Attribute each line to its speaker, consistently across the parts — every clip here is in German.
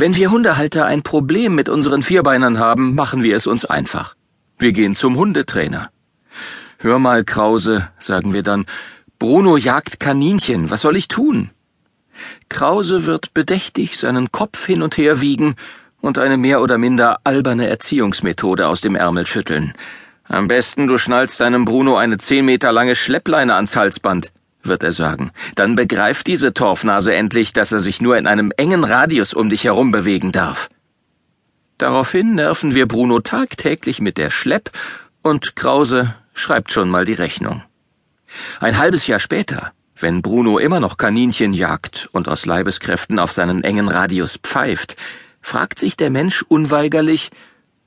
Speaker 1: Wenn wir Hundehalter ein Problem mit unseren Vierbeinern haben, machen wir es uns einfach. Wir gehen zum Hundetrainer. Hör mal, Krause, sagen wir dann, Bruno jagt Kaninchen, was soll ich tun? Krause wird bedächtig seinen Kopf hin und her wiegen und eine mehr oder minder alberne Erziehungsmethode aus dem Ärmel schütteln. Am besten du schnallst deinem Bruno eine zehn Meter lange Schleppleine ans Halsband, wird er sagen. Dann begreift diese Torfnase endlich, dass er sich nur in einem engen Radius um dich herum bewegen darf. Daraufhin nerven wir Bruno tagtäglich mit der Schlepp und Krause schreibt schon mal die Rechnung. Ein halbes Jahr später, wenn Bruno immer noch Kaninchen jagt und aus Leibeskräften auf seinen engen Radius pfeift, fragt sich der Mensch unweigerlich,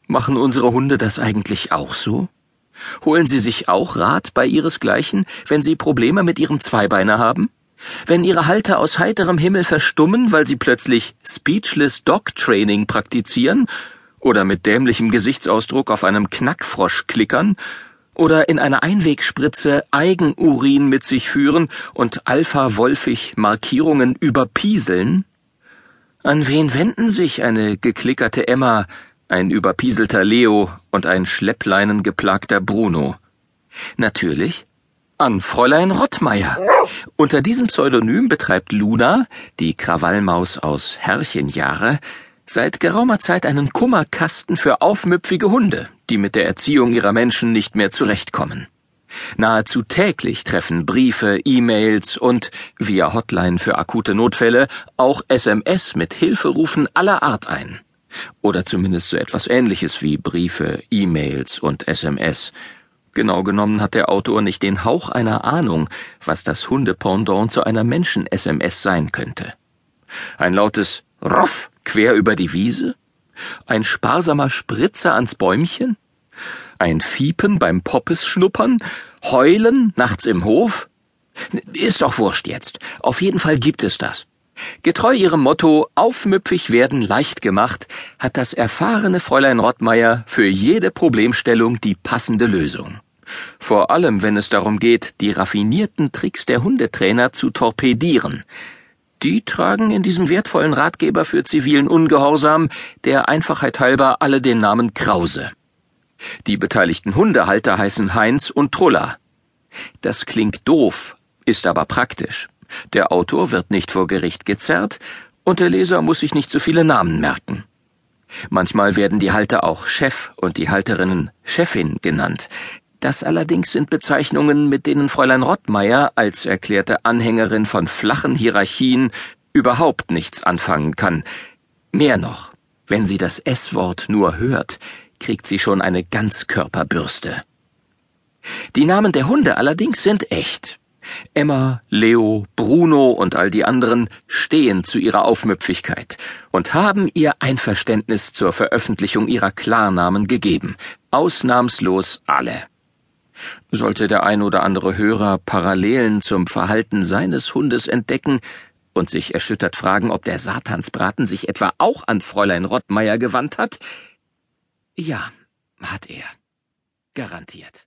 Speaker 1: Machen unsere Hunde das eigentlich auch so? Holen sie sich auch Rat bei ihresgleichen, wenn sie Probleme mit ihrem Zweibeiner haben? Wenn ihre Halter aus heiterem Himmel verstummen, weil sie plötzlich Speechless Dog Training praktizieren oder mit dämlichem Gesichtsausdruck auf einem Knackfrosch klickern oder in einer Einwegspritze Eigenurin mit sich führen und alpha-wolfig Markierungen überpieseln? An wen wenden sich eine geklickerte Emma, ein überpieselter Leo und ein schleppleinengeplagter Bruno. Natürlich an Fräulein Rottmeier. Unter diesem Pseudonym betreibt Luna, die Krawallmaus aus Herrchenjahre, seit geraumer Zeit einen Kummerkasten für aufmüpfige Hunde, die mit der Erziehung ihrer Menschen nicht mehr zurechtkommen. Nahezu täglich treffen Briefe, E-Mails und, via Hotline für akute Notfälle, auch SMS mit Hilferufen aller Art ein. Oder zumindest so etwas ähnliches wie Briefe, E-Mails und SMS. Genau genommen hat der Autor nicht den Hauch einer Ahnung, was das Hundependant zu einer Menschen-SMS sein könnte. Ein lautes Roff quer über die Wiese? Ein sparsamer Spritzer ans Bäumchen? Ein Fiepen beim Poppes-Schnuppern? Heulen nachts im Hof? Ist doch wurscht jetzt. Auf jeden Fall gibt es das. Getreu ihrem Motto Aufmüpfig werden leicht gemacht, hat das erfahrene Fräulein Rottmeier für jede Problemstellung die passende Lösung. Vor allem, wenn es darum geht, die raffinierten Tricks der Hundetrainer zu torpedieren. Die tragen in diesem wertvollen Ratgeber für zivilen Ungehorsam der Einfachheit halber alle den Namen Krause. Die beteiligten Hundehalter heißen Heinz und Trulla. Das klingt doof, ist aber praktisch. Der Autor wird nicht vor Gericht gezerrt und der Leser muss sich nicht so viele Namen merken. Manchmal werden die Halter auch Chef und die Halterinnen Chefin genannt. Das allerdings sind Bezeichnungen, mit denen Fräulein Rottmeier als erklärte Anhängerin von flachen Hierarchien überhaupt nichts anfangen kann. Mehr noch, wenn sie das S-Wort nur hört, kriegt sie schon eine Ganzkörperbürste. Die Namen der Hunde allerdings sind echt. Emma, Leo, Bruno und all die anderen stehen zu ihrer Aufmüpfigkeit und haben ihr Einverständnis zur Veröffentlichung ihrer Klarnamen gegeben, ausnahmslos alle. Sollte der ein oder andere Hörer Parallelen zum Verhalten seines Hundes entdecken und sich erschüttert fragen, ob der Satansbraten sich etwa auch an Fräulein Rottmeier gewandt hat? Ja, hat er. Garantiert.